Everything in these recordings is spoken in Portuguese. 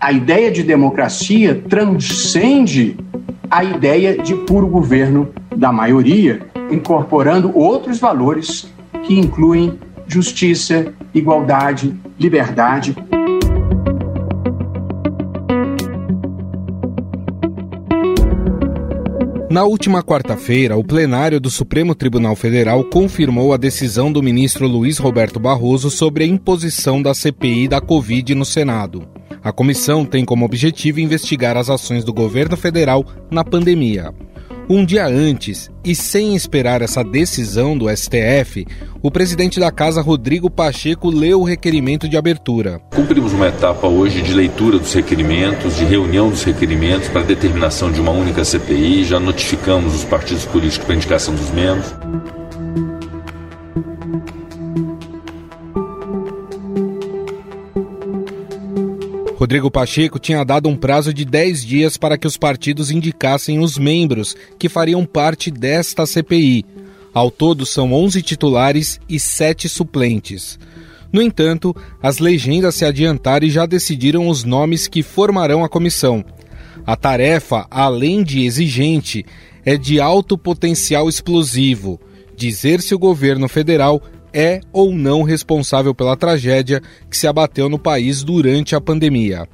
A ideia de democracia transcende a ideia de puro governo da maioria, incorporando outros valores que incluem justiça, igualdade, liberdade. Na última quarta-feira, o plenário do Supremo Tribunal Federal confirmou a decisão do ministro Luiz Roberto Barroso sobre a imposição da CPI da Covid no Senado. A comissão tem como objetivo investigar as ações do governo federal na pandemia. Um dia antes, e sem esperar essa decisão do STF, o presidente da casa, Rodrigo Pacheco, leu o requerimento de abertura. Cumprimos uma etapa hoje de leitura dos requerimentos, de reunião dos requerimentos para determinação de uma única CPI. Já notificamos os partidos políticos para indicação dos membros. Rodrigo Pacheco tinha dado um prazo de 10 dias para que os partidos indicassem os membros que fariam parte desta CPI. Ao todo, são 11 titulares e 7 suplentes. No entanto, as legendas se adiantaram e já decidiram os nomes que formarão a comissão. A tarefa, além de exigente, é de alto potencial explosivo dizer se o governo federal é ou não responsável pela tragédia que se abateu no país durante a pandemia.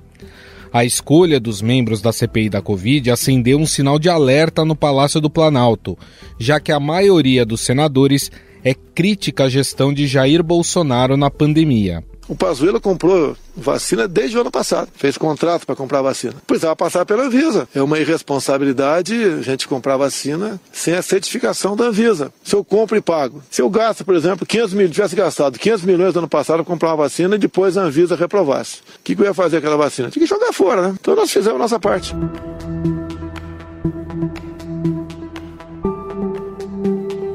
A escolha dos membros da CPI da Covid acendeu um sinal de alerta no Palácio do Planalto, já que a maioria dos senadores é crítica à gestão de Jair Bolsonaro na pandemia. O Pazuello comprou vacina desde o ano passado. Fez contrato para comprar vacina. Precisava passar pela Anvisa. É uma irresponsabilidade a gente comprar vacina sem a certificação da Anvisa. Se eu compro e pago. Se eu gasto, por exemplo, 500 mil, tivesse gastado 500 milhões no ano passado para comprar uma vacina e depois a Anvisa reprovasse. O que, que eu ia fazer com aquela vacina? Tinha que jogar fora, né? Então nós fizemos a nossa parte.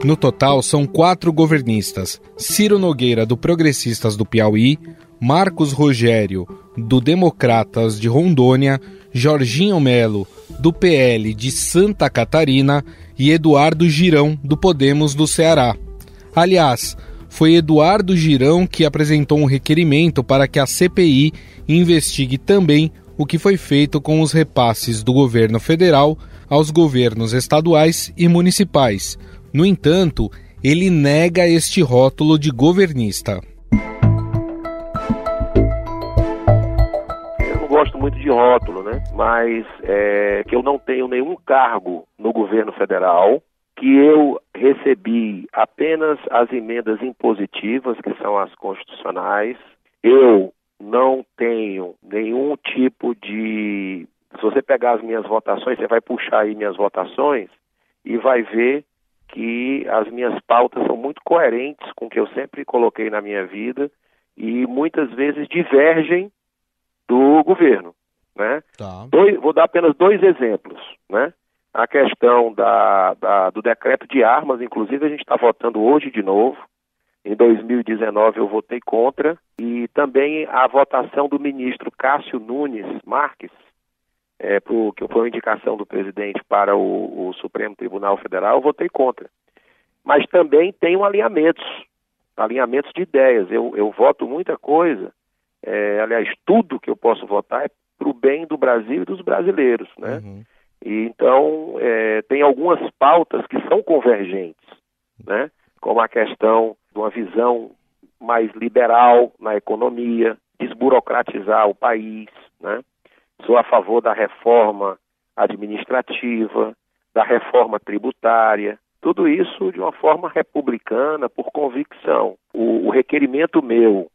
No total, são quatro governistas: Ciro Nogueira, do Progressistas do Piauí, Marcos Rogério, do Democratas de Rondônia, Jorginho Melo, do PL de Santa Catarina. E Eduardo Girão, do Podemos do Ceará. Aliás, foi Eduardo Girão que apresentou um requerimento para que a CPI investigue também o que foi feito com os repasses do governo federal aos governos estaduais e municipais no entanto, ele nega este rótulo de governista. Eu não gosto muito de rótulo, né? Mas é, que eu não tenho nenhum cargo no governo federal, que eu recebi apenas as emendas impositivas, que são as constitucionais. Eu não tenho nenhum tipo de. Se você pegar as minhas votações, você vai puxar aí minhas votações e vai ver que as minhas pautas são muito coerentes com o que eu sempre coloquei na minha vida e muitas vezes divergem do governo. Né? Tá. Dois, vou dar apenas dois exemplos. Né? A questão da, da, do decreto de armas, inclusive a gente está votando hoje de novo. Em 2019 eu votei contra. E também a votação do ministro Cássio Nunes Marques, é, pro, que foi uma indicação do presidente para o, o, Supremo Tribunal Federal, eu votei contra. Mas também tenho alinhamentos, alinhamentos de ideias. Eu, eu voto muita coisa, é, aliás, tudo que eu posso votar é para o bem do Brasil e dos brasileiros, né? Uhum. E, então, é, tem algumas pautas que são convergentes, né? Como a questão de uma visão mais liberal na economia, desburocratizar o país, né? Sou a favor da reforma administrativa, da reforma tributária, tudo isso de uma forma republicana, por convicção. O, o requerimento meu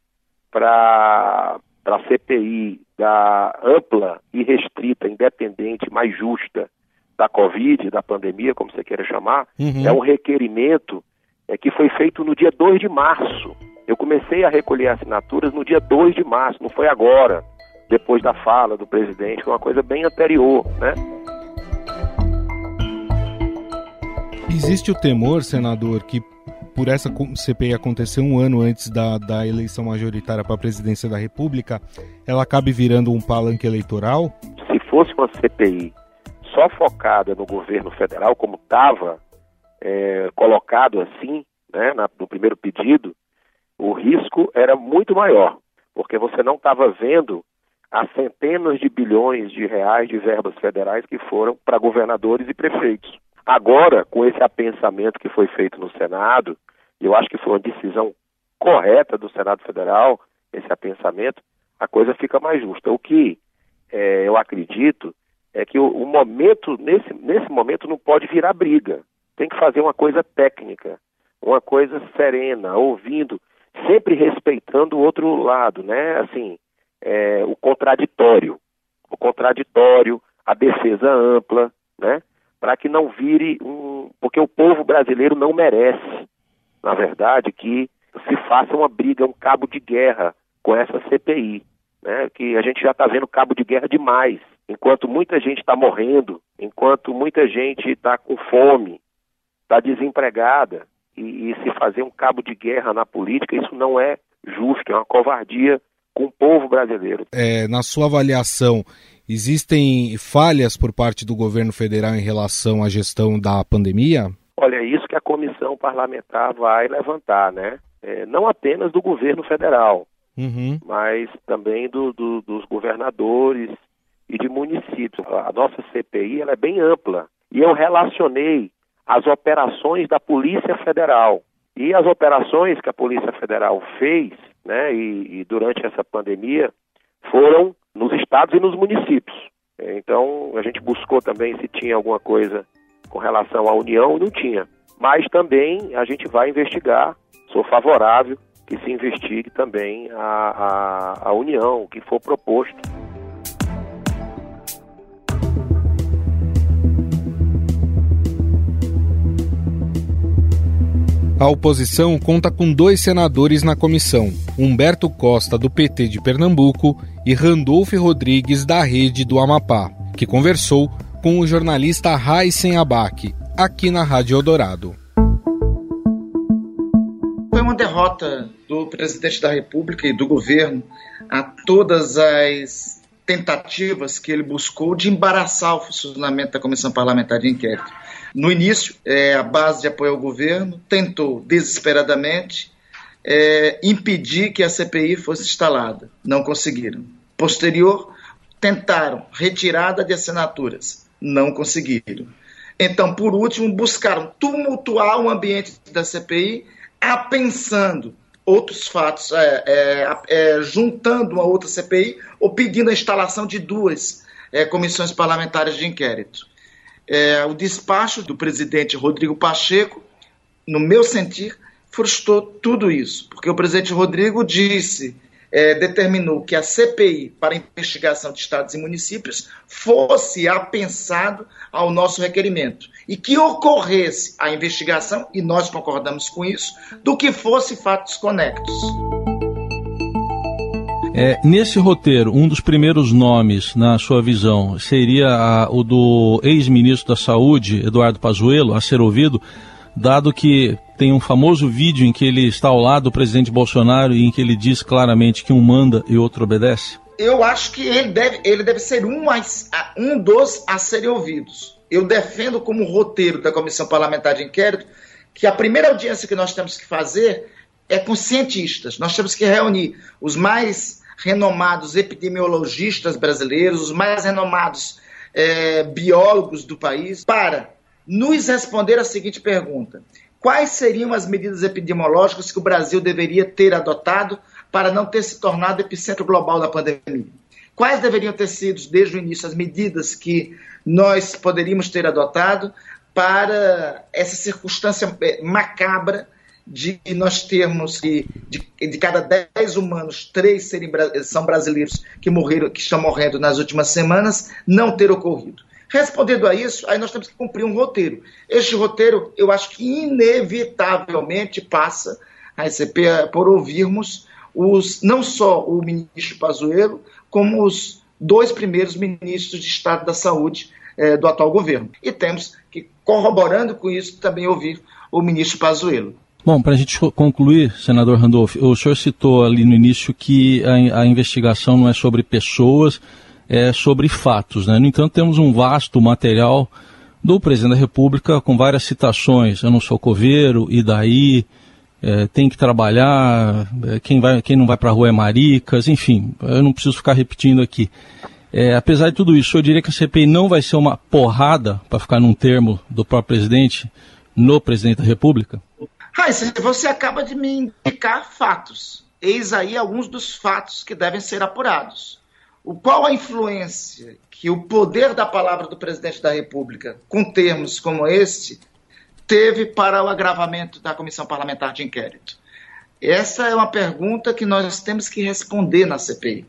para a CPI da ampla e restrita, independente, mais justa da Covid, da pandemia, como você queira chamar, uhum. é um requerimento é, que foi feito no dia 2 de março. Eu comecei a recolher assinaturas no dia 2 de março, não foi agora depois da fala do presidente, foi uma coisa bem anterior, né? Existe o temor, senador, que por essa CPI acontecer um ano antes da, da eleição majoritária para a presidência da República, ela acabe virando um palanque eleitoral? Se fosse uma CPI só focada no governo federal, como estava é, colocado assim, né, na, no primeiro pedido, o risco era muito maior, porque você não estava vendo a centenas de bilhões de reais de verbas federais que foram para governadores e prefeitos. Agora, com esse apensamento que foi feito no Senado, eu acho que foi uma decisão correta do Senado Federal, esse apensamento, a coisa fica mais justa. O que é, eu acredito é que o, o, momento, nesse, nesse momento, não pode virar briga. Tem que fazer uma coisa técnica, uma coisa serena, ouvindo, sempre respeitando o outro lado, né? Assim, é, o contraditório. O contraditório, a defesa ampla, né? Para que não vire um. Porque o povo brasileiro não merece, na verdade, que se faça uma briga, um cabo de guerra com essa CPI. Né? Que a gente já está vendo cabo de guerra demais. Enquanto muita gente está morrendo, enquanto muita gente está com fome, está desempregada, e, e se fazer um cabo de guerra na política, isso não é justo, é uma covardia com o povo brasileiro. É, na sua avaliação, existem falhas por parte do governo federal em relação à gestão da pandemia? Olha, é isso que a comissão parlamentar vai levantar, né? É, não apenas do governo federal, uhum. mas também do, do, dos governadores e de municípios. A nossa CPI ela é bem ampla e eu relacionei as operações da Polícia Federal. E as operações que a Polícia Federal fez, né, e, e durante essa pandemia, foram nos estados e nos municípios. Então, a gente buscou também se tinha alguma coisa com relação à União, não tinha. Mas também a gente vai investigar, sou favorável que se investigue também a, a, a União, o que for proposto. A oposição conta com dois senadores na comissão, Humberto Costa, do PT de Pernambuco, e Randolfo Rodrigues, da Rede do Amapá, que conversou com o jornalista Raíssen Abac, aqui na Rádio Eldorado. Foi uma derrota do presidente da República e do governo a todas as tentativas que ele buscou de embaraçar o funcionamento da Comissão Parlamentar de Inquérito no início, é, a base de apoio ao governo tentou desesperadamente é, impedir que a CPI fosse instalada. Não conseguiram. Posterior, tentaram retirada de assinaturas. Não conseguiram. Então, por último, buscaram tumultuar o ambiente da CPI, apensando outros fatos, é, é, é, juntando uma outra CPI ou pedindo a instalação de duas é, comissões parlamentares de inquérito é, o despacho do presidente Rodrigo Pacheco, no meu sentir, frustrou tudo isso, porque o presidente Rodrigo disse, é, determinou que a CPI para investigação de estados e municípios fosse apensado ao nosso requerimento e que ocorresse a investigação, e nós concordamos com isso, do que fosse fatos conectos. É, nesse roteiro, um dos primeiros nomes, na sua visão, seria a, o do ex-ministro da Saúde, Eduardo Pazuello, a ser ouvido, dado que tem um famoso vídeo em que ele está ao lado do presidente Bolsonaro e em que ele diz claramente que um manda e outro obedece? Eu acho que ele deve, ele deve ser um, um dos a serem ouvidos. Eu defendo como roteiro da Comissão Parlamentar de Inquérito que a primeira audiência que nós temos que fazer é com cientistas. Nós temos que reunir os mais renomados epidemiologistas brasileiros, os mais renomados é, biólogos do país, para nos responder a seguinte pergunta: quais seriam as medidas epidemiológicas que o Brasil deveria ter adotado para não ter se tornado epicentro global da pandemia? Quais deveriam ter sido, desde o início, as medidas que nós poderíamos ter adotado para essa circunstância é, macabra de nós termos que de, de cada 10 humanos, três serem, são brasileiros que morreram, que estão morrendo nas últimas semanas, não ter ocorrido. Respondendo a isso, aí nós temos que cumprir um roteiro. Este roteiro, eu acho que inevitavelmente passa a SCP por ouvirmos os, não só o ministro Pazuello, como os dois primeiros ministros de Estado da Saúde eh, do atual governo. E temos que, corroborando com isso, também ouvir o ministro Pazuello. Bom, para a gente concluir, senador Randolph, o senhor citou ali no início que a, a, investigação não é sobre pessoas, é sobre fatos. Né? No entanto, temos um vasto material do presidente da República com várias citações. Eu não sou coveiro, e daí? é, tem que trabalhar, é, quem, vai, quem não vai para a rua é maricas, enfim, eu não preciso ficar repetindo aqui. É, apesar de tudo isso, eu diria que a CPI não vai ser uma porrada, para ficar num termo do próprio presidente, no presidente da República? Raíssa, você acaba de me indicar fatos. Eis aí alguns dos fatos que devem ser apurados. O qual a influência que o poder da palavra do presidente da República, com termos como este, teve para o agravamento da comissão parlamentar de inquérito? Essa é uma pergunta que nós temos que responder na CPI.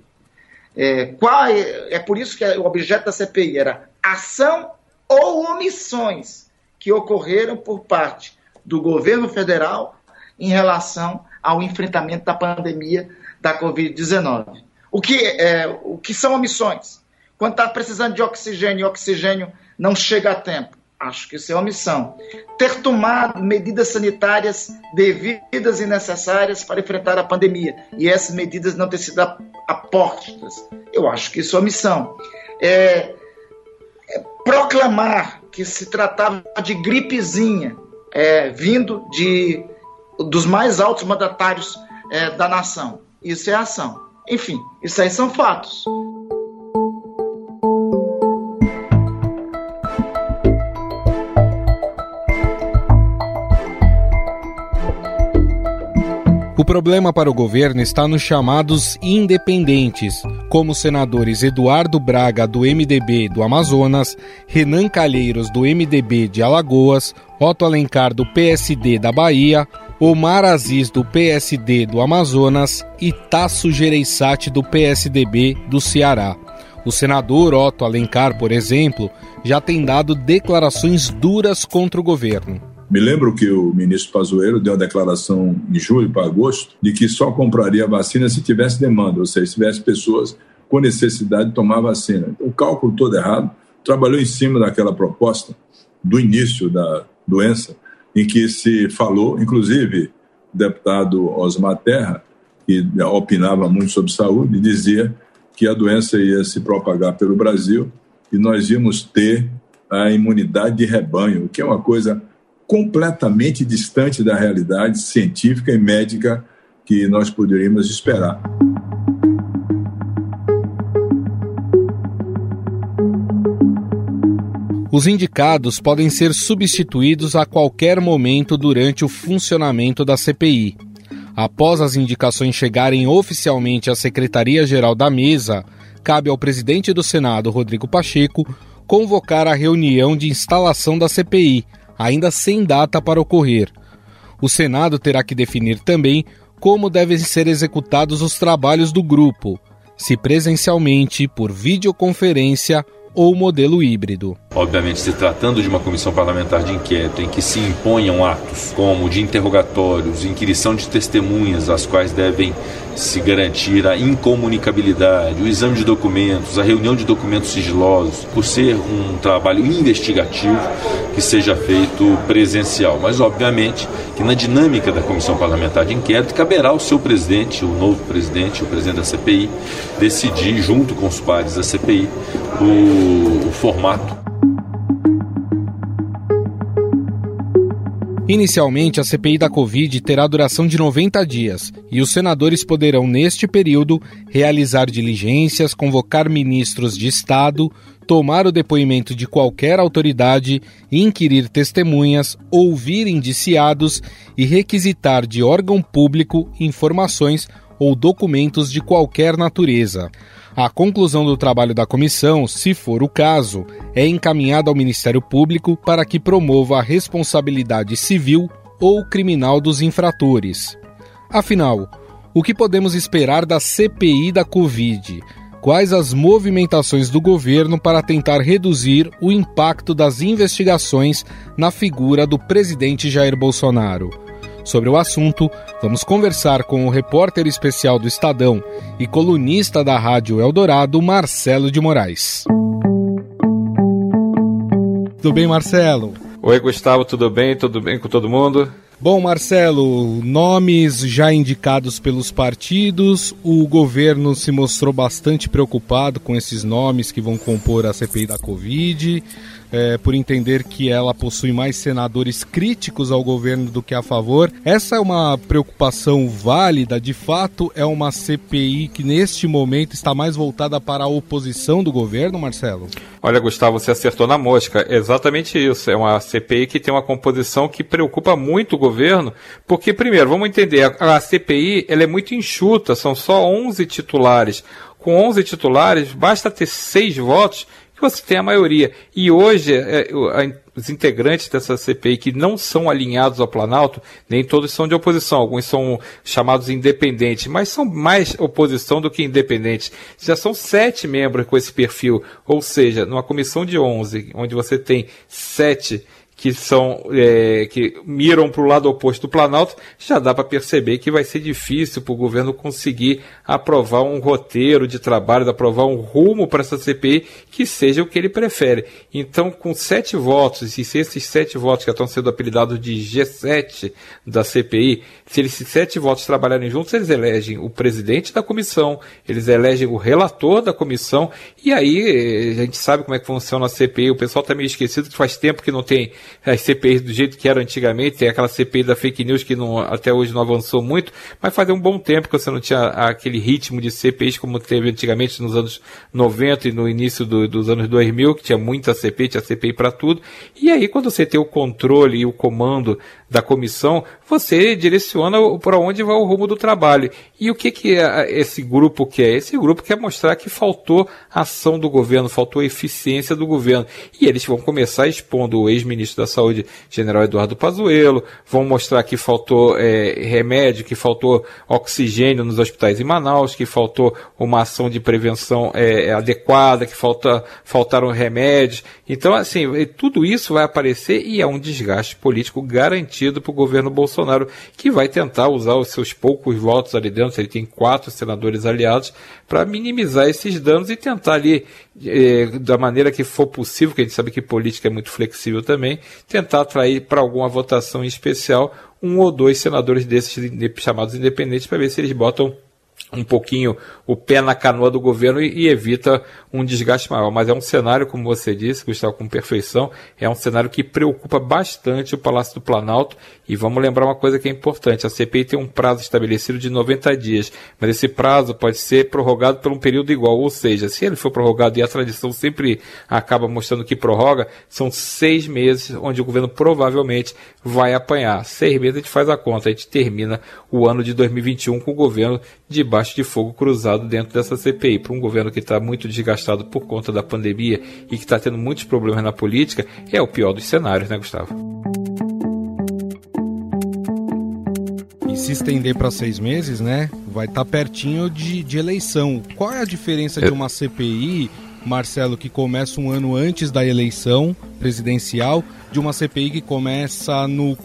É, qual é, é por isso que o objeto da CPI era ação ou omissões que ocorreram por parte do governo federal em relação ao enfrentamento da pandemia da Covid-19. O, que, é, o que são omissões? Quando está precisando de oxigênio e oxigênio não chega a tempo. Acho que isso é omissão. Ter tomado medidas sanitárias devidas e necessárias para enfrentar a pandemia e essas medidas não ter sido apostas. Eu acho que isso é omissão. É, é proclamar que se tratava de gripezinha é, vindo de, dos mais altos mandatários é, da nação. Isso é ação. Enfim, isso aí são fatos. O problema para o governo está nos chamados independentes, como os senadores Eduardo Braga, do MDB do Amazonas, Renan Calheiros, do MDB de Alagoas, Otto Alencar, do PSD da Bahia, Omar Aziz, do PSD do Amazonas e Tasso Gereissati, do PSDB do Ceará. O senador Otto Alencar, por exemplo, já tem dado declarações duras contra o governo. Me lembro que o ministro Pazuello deu a declaração em julho para agosto de que só compraria vacina se tivesse demanda, ou seja, se tivesse pessoas com necessidade de tomar vacina. O cálculo todo errado, trabalhou em cima daquela proposta do início da doença, em que se falou, inclusive o deputado Osmar Terra, que opinava muito sobre saúde, dizia que a doença ia se propagar pelo Brasil e nós íamos ter a imunidade de rebanho, que é uma coisa completamente distante da realidade científica e médica que nós poderíamos esperar. Os indicados podem ser substituídos a qualquer momento durante o funcionamento da CPI. Após as indicações chegarem oficialmente à Secretaria-Geral da Mesa, cabe ao presidente do Senado, Rodrigo Pacheco, convocar a reunião de instalação da CPI, ainda sem data para ocorrer. O Senado terá que definir também como devem ser executados os trabalhos do grupo, se presencialmente, por videoconferência ou modelo híbrido. Obviamente, se tratando de uma comissão parlamentar de inquérito em que se imponham atos como de interrogatórios, inquirição de testemunhas, as quais devem se garantir a incomunicabilidade, o exame de documentos, a reunião de documentos sigilosos, por ser um trabalho investigativo que seja feito presencial. Mas, obviamente, que na dinâmica da comissão parlamentar de inquérito caberá ao seu presidente, o novo presidente, o presidente da CPI, decidir, junto com os pares da CPI, o, o formato Inicialmente, a CPI da Covid terá duração de 90 dias e os senadores poderão, neste período, realizar diligências, convocar ministros de Estado, tomar o depoimento de qualquer autoridade, inquirir testemunhas, ouvir indiciados e requisitar de órgão público informações ou documentos de qualquer natureza. A conclusão do trabalho da comissão, se for o caso, é encaminhada ao Ministério Público para que promova a responsabilidade civil ou criminal dos infratores. Afinal, o que podemos esperar da CPI da Covid? Quais as movimentações do governo para tentar reduzir o impacto das investigações na figura do presidente Jair Bolsonaro? Sobre o assunto, vamos conversar com o repórter especial do Estadão e colunista da Rádio Eldorado, Marcelo de Moraes. Tudo bem, Marcelo? Oi, Gustavo, tudo bem? Tudo bem com todo mundo? Bom, Marcelo, nomes já indicados pelos partidos, o governo se mostrou bastante preocupado com esses nomes que vão compor a CPI da Covid é, por entender que ela possui mais senadores críticos ao governo do que a favor. Essa é uma preocupação válida? De fato, é uma CPI que neste momento está mais voltada para a oposição do governo, Marcelo? Olha, Gustavo, você acertou na mosca. É exatamente isso. É uma CPI que tem uma composição que preocupa muito o governo, porque, primeiro, vamos entender, a, CPI ela é muito enxuta, são só 11 titulares. Com 11 titulares, basta ter seis votos que você tem a maioria. E hoje, é, os integrantes dessa CPI que não são alinhados ao Planalto, nem todos são de oposição, alguns são chamados independentes, mas são mais oposição do que independentes. Já são sete membros com esse perfil, ou seja, numa comissão de 11, onde você tem sete que são é, que miram para o lado oposto do Planalto, já dá para perceber que vai ser difícil para o governo conseguir aprovar um roteiro de trabalho, aprovar um rumo para essa CPI que seja o que ele prefere. Então, com sete votos, e se esses sete votos que estão sendo apelidados de G7 da CPI, se esses sete votos trabalharem juntos, eles elegem o presidente da comissão, eles elegem o relator da comissão, e aí a gente sabe como é que funciona a CPI. O pessoal está meio esquecido que faz tempo que não tem as CPIs do jeito que era antigamente, tem aquela CPI da fake news que não, até hoje não avançou muito, mas fazia um bom tempo que você não tinha aquele ritmo de CPIs como teve antigamente nos anos 90 e no início do, dos anos 2000, que tinha muita CPI, tinha CPI para tudo. E aí, quando você tem o controle e o comando da comissão, você direciona para onde vai o rumo do trabalho. E o que, que é esse grupo quer? Esse grupo quer mostrar que faltou ação do governo, faltou eficiência do governo. E eles vão começar expondo o ex-ministro da Saúde, general Eduardo Pazuello, vão mostrar que faltou é, remédio, que faltou oxigênio nos hospitais em Manaus, que faltou uma ação de prevenção é, adequada, que falta, faltaram remédios. Então, assim, tudo isso vai aparecer e é um desgaste político garantido para o governo Bolsonaro, que vai tentar usar os seus poucos votos ali dentro, ele tem quatro senadores aliados, para minimizar esses danos e tentar ali, eh, da maneira que for possível, que a gente sabe que política é muito flexível também, tentar atrair para alguma votação em especial um ou dois senadores desses chamados independentes para ver se eles botam um pouquinho o pé na canoa do governo e, e, evita um desgaste maior. Mas é um cenário, como você disse, Gustavo, com perfeição, é um cenário que preocupa bastante o Palácio do Planalto. E vamos lembrar uma coisa que é importante: a CPI tem um prazo estabelecido de 90 dias, mas esse prazo pode ser prorrogado por um período igual. Ou seja, se ele for prorrogado, e a tradição sempre acaba mostrando que prorroga, são seis meses onde o governo provavelmente vai apanhar. Seis meses a gente faz a conta, a gente termina o ano de 2021 com o governo debaixo de fogo cruzado dentro dessa CPI. Para um governo que está muito desgastado por conta da pandemia e que está tendo muitos problemas na política, é o pior dos cenários, né, Gustavo? E se estender para seis meses, né? Vai estar tá pertinho de, de eleição. Qual é a diferença de uma CPI, Marcelo, que começa um ano antes da eleição presidencial de uma CPI que começa no,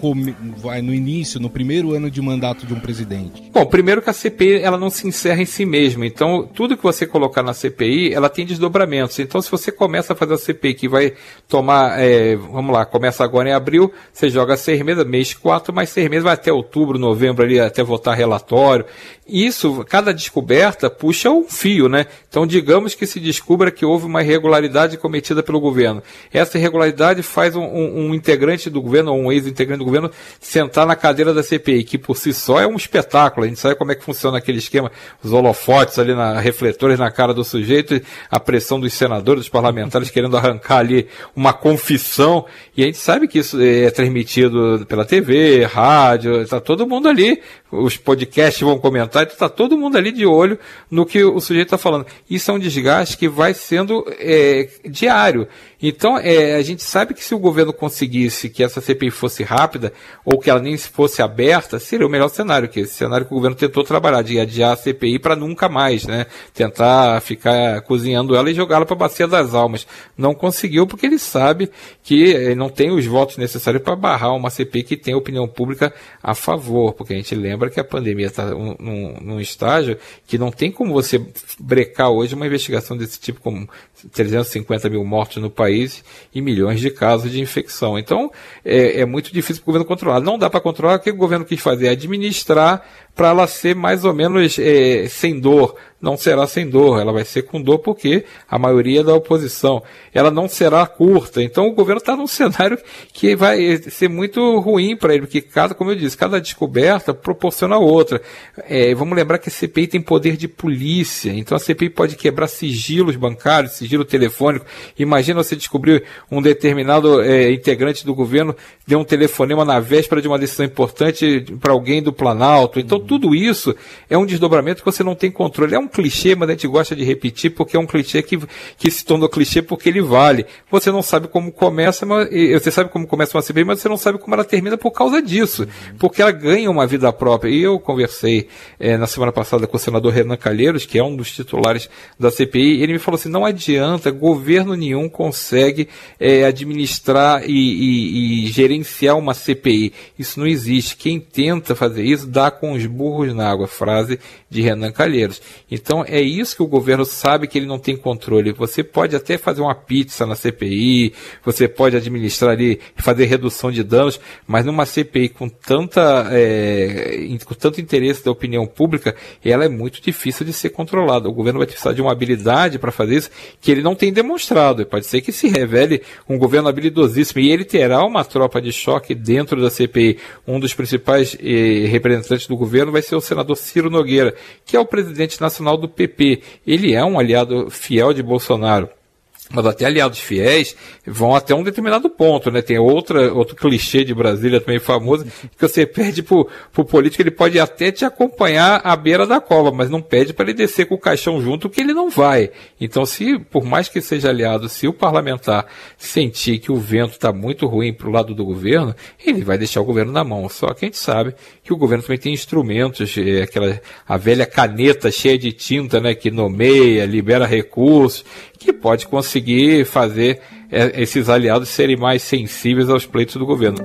vai no início, no primeiro ano de mandato de um presidente? Bom, primeiro que a CPI ela não se encerra em si mesma. Então, tudo que você colocar na CPI, ela tem desdobramentos. Então, se você começa a fazer a CPI que vai tomar, é, vamos lá, começa agora em abril, você joga seis meses, mês quatro, mais seis meses vai até outubro, novembro ali, até votar relatório. Isso, cada descoberta puxa um fio, né? Então, digamos que se descubra que houve uma irregularidade cometida pelo governo. Essa irregularidade faz um, um um integrante do governo ou um ex-integrante do governo sentar na cadeira da CPI, que por si só é um espetáculo. A gente sabe como é que funciona aquele esquema, os holofotes ali na refletores na cara do sujeito, a pressão dos senadores, dos parlamentares querendo arrancar ali uma confissão. E a gente sabe que isso é transmitido pela TV, rádio, está todo mundo ali os podcasts vão comentar, então está todo mundo ali de olho no que o sujeito está falando. Isso é um desgaste que vai sendo é, diário. Então, é, a gente sabe que se o governo conseguisse que essa CPI fosse rápida, ou que ela nem fosse aberta, seria o melhor cenário, que esse cenário que o governo tentou trabalhar, de adiar a CPI para nunca mais, né? Tentar ficar cozinhando ela e jogá-la para a bacia das almas. Não conseguiu porque ele sabe que é, não tem os votos necessários para barrar uma CPI que tem opinião pública a favor, porque a gente lembra lembra que a pandemia está num, num, estágio que não tem como você brecar hoje uma investigação desse tipo, com 350 mil mortos no país e milhões milhões de casos de infecção. Então, é, é muito difícil para o governo controlar. Não dá para controlar, o que o governo quis fazer? Administrar para ela ser mais ou menos é, sem dor. Não será sem dor, ela vai ser com dor porque a maioria da oposição. Ela não será curta. Então o governo está num cenário que vai ser muito ruim para ele, porque cada, como eu disse, cada descoberta proporciona outra. É, vamos lembrar que a CPI tem poder de polícia, então a CPI pode quebrar sigilos bancários, sigilo telefônico. Imagina você descobrir um determinado é, integrante do governo deu um telefonema na véspera de uma decisão importante para alguém do Planalto. Então tudo isso é um desdobramento que você não tem controle. É um clichê, mas a gente gosta de repetir porque é um clichê que, que se tornou clichê porque ele vale. Você não sabe como começa, mas, você sabe como começa uma CPI, mas você não sabe como ela termina por causa disso. Porque ela ganha uma vida própria. E eu conversei é, na semana passada com o senador Renan Calheiros, que é um dos titulares da CPI, e ele me falou assim: não adianta, governo nenhum consegue é, administrar e, e, e gerenciar uma CPI. Isso não existe. Quem tenta fazer isso dá com os burros na água, frase de Renan Calheiros. Então é isso que o governo sabe que ele não tem controle. Você pode até fazer uma pizza na CPI, você pode administrar ali, fazer redução de danos, mas numa CPI com tanta é, com tanto interesse da opinião pública, ela é muito difícil de ser controlada. O governo vai precisar de uma habilidade para fazer isso que ele não tem demonstrado. Pode ser que se revele um governo habilidosíssimo e ele terá uma tropa de choque dentro da CPI. Um dos principais eh, representantes do governo vai ser o senador Ciro Nogueira, que é o presidente nacional do PP. Ele é um aliado fiel de Bolsonaro mas até aliados fiéis vão até um determinado ponto, né? Tem outra, outro clichê de Brasília também famoso, que você pede pro, pro político, ele pode até te acompanhar à beira da cova, mas não pede para ele descer com o caixão junto, que ele não vai. Então, se, por mais que seja aliado, se o parlamentar sentir que o vento está muito ruim pro lado do governo, ele vai deixar o governo na mão. Só que a gente sabe que o governo também tem instrumentos, aquela, a velha caneta cheia de tinta, né? Que nomeia, libera recursos, que pode conseguir fazer é, esses aliados serem mais sensíveis aos pleitos do governo.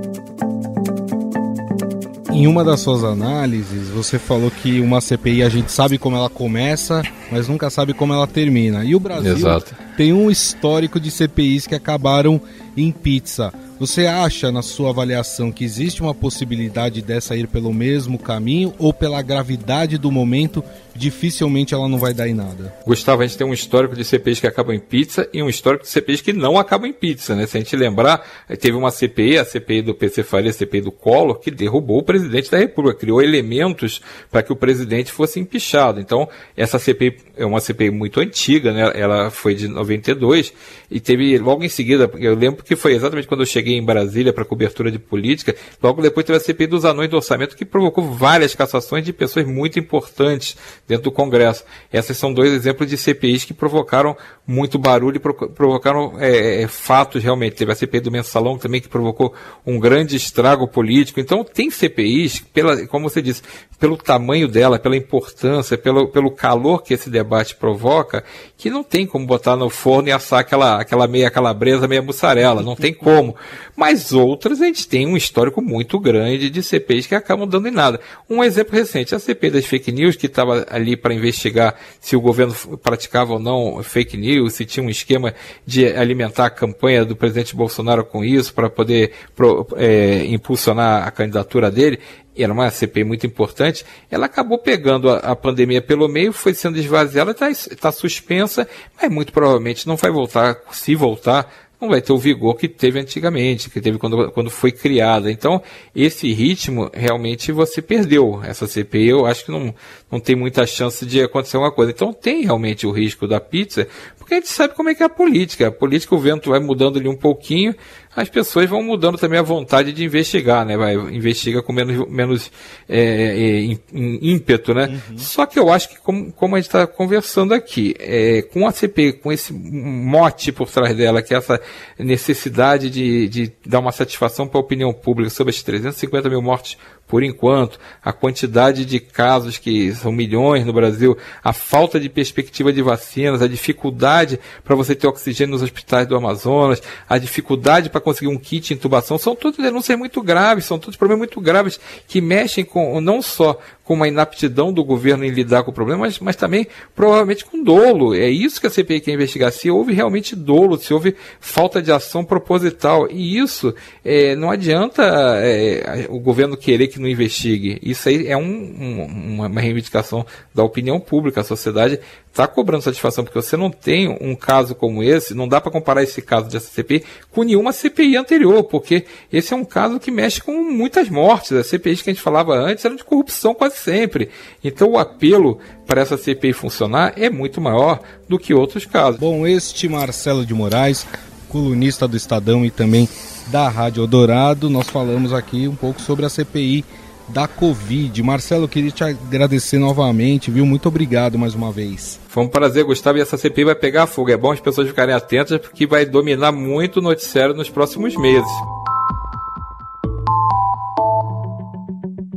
Em uma das suas análises, você falou que uma CPI a gente sabe como ela começa, mas nunca sabe como ela termina. E o Brasil Exato. tem um histórico de CPIs que acabaram em pizza. Você acha, na sua avaliação, que existe uma possibilidade dessa ir pelo mesmo caminho ou pela gravidade do momento, dificilmente ela não vai dar em nada? Gustavo, a gente tem um histórico de CPIs que acabam em pizza e um histórico de CPIs que não acabam em pizza, né? Se a gente lembrar, teve uma CPI, a CPI do PC Faria, a CPI do Collor, que derrubou o presidente da República, criou elementos para que o presidente fosse empichado. Então, essa CPI é uma CPI muito antiga, né? Ela foi de 92 e teve logo em seguida, eu lembro que foi exatamente quando eu cheguei cheguei em Brasília para cobertura de política, logo depois teve a CPI dos anões do orçamento que provocou várias cassações de pessoas muito importantes dentro do Congresso. Esses são dois exemplos de CPIs que provocaram muito barulho e provocaram é, é, fatos realmente. Teve a CPI do mensalão também que provocou um grande estrago político. Então tem CPIs, pela, como você disse, pelo tamanho dela, pela importância, pelo, pelo calor que esse debate provoca, que não tem como botar no forno e assar aquela, aquela meia calabresa, meia mussarela, não tem como. Mas outras a gente tem um histórico muito grande de CPIs que acabam dando em nada. Um exemplo recente, a CPI das fake news, que estava ali para investigar se o governo praticava ou não fake news, se tinha um esquema de alimentar a campanha do presidente Bolsonaro com isso, para poder pro, é, impulsionar a candidatura dele era uma CPI muito importante, ela acabou pegando a, a pandemia pelo meio, foi sendo esvaziada, está tá suspensa, mas muito provavelmente não vai voltar, se voltar, não vai ter o vigor que teve antigamente, que teve quando, quando foi criada. Então, esse ritmo, realmente, você perdeu. Essa CPI, eu acho que não, não tem muita chance de acontecer alguma coisa. Então, tem realmente o risco da pizza, porque a gente sabe como é que é a política. A política, o vento vai mudando ali um pouquinho, as pessoas vão mudando também a vontade de investigar, né? Vai, investiga com menos, menos é, é, ímpeto, né? Uhum. Só que eu acho que, como, como a gente está conversando aqui, é, com a CP, com esse mote por trás dela, que é essa necessidade de, de dar uma satisfação para a opinião pública sobre as 350 mil mortes por enquanto, a quantidade de casos que são milhões no Brasil, a falta de perspectiva de vacinas, a dificuldade para você ter oxigênio nos hospitais do Amazonas, a dificuldade para conseguir um kit de intubação, são todas denúncias muito graves, são todos problemas muito graves que mexem com não só com uma inaptidão do governo em lidar com o problema, mas, mas também provavelmente com dolo. É isso que a CPI quer investigar, se houve realmente dolo, se houve falta de ação proposital. E isso é, não adianta é, o governo querer que não investigue. Isso aí é um, um, uma reivindicação da opinião pública. A sociedade está cobrando satisfação, porque você não tem um caso como esse, não dá para comparar esse caso de CPI com nenhuma CPI anterior, porque esse é um caso que mexe com muitas mortes. As CPIs que a gente falava antes eram de corrupção quase sempre. Então o apelo para essa CPI funcionar é muito maior do que outros casos. Bom, este Marcelo de Moraes, colunista do Estadão e também da Rádio Eldorado, nós falamos aqui um pouco sobre a CPI da Covid. Marcelo, eu queria te agradecer novamente, viu? Muito obrigado mais uma vez. Foi um prazer, Gustavo, e essa CPI vai pegar fogo. É bom as pessoas ficarem atentas, porque vai dominar muito o noticiário nos próximos meses.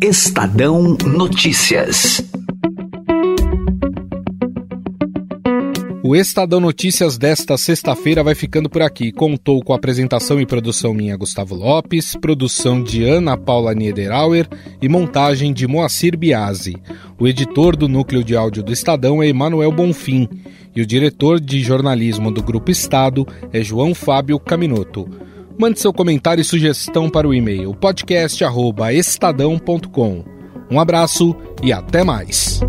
Estadão Notícias. O Estadão Notícias desta sexta-feira vai ficando por aqui. Contou com apresentação e produção minha Gustavo Lopes, produção de Ana Paula Niederauer e montagem de Moacir Biasi. O editor do núcleo de áudio do Estadão é Emanuel Bonfim e o diretor de jornalismo do Grupo Estado é João Fábio Caminoto. Mande seu comentário e sugestão para o e-mail podcast@estadão.com. Um abraço e até mais.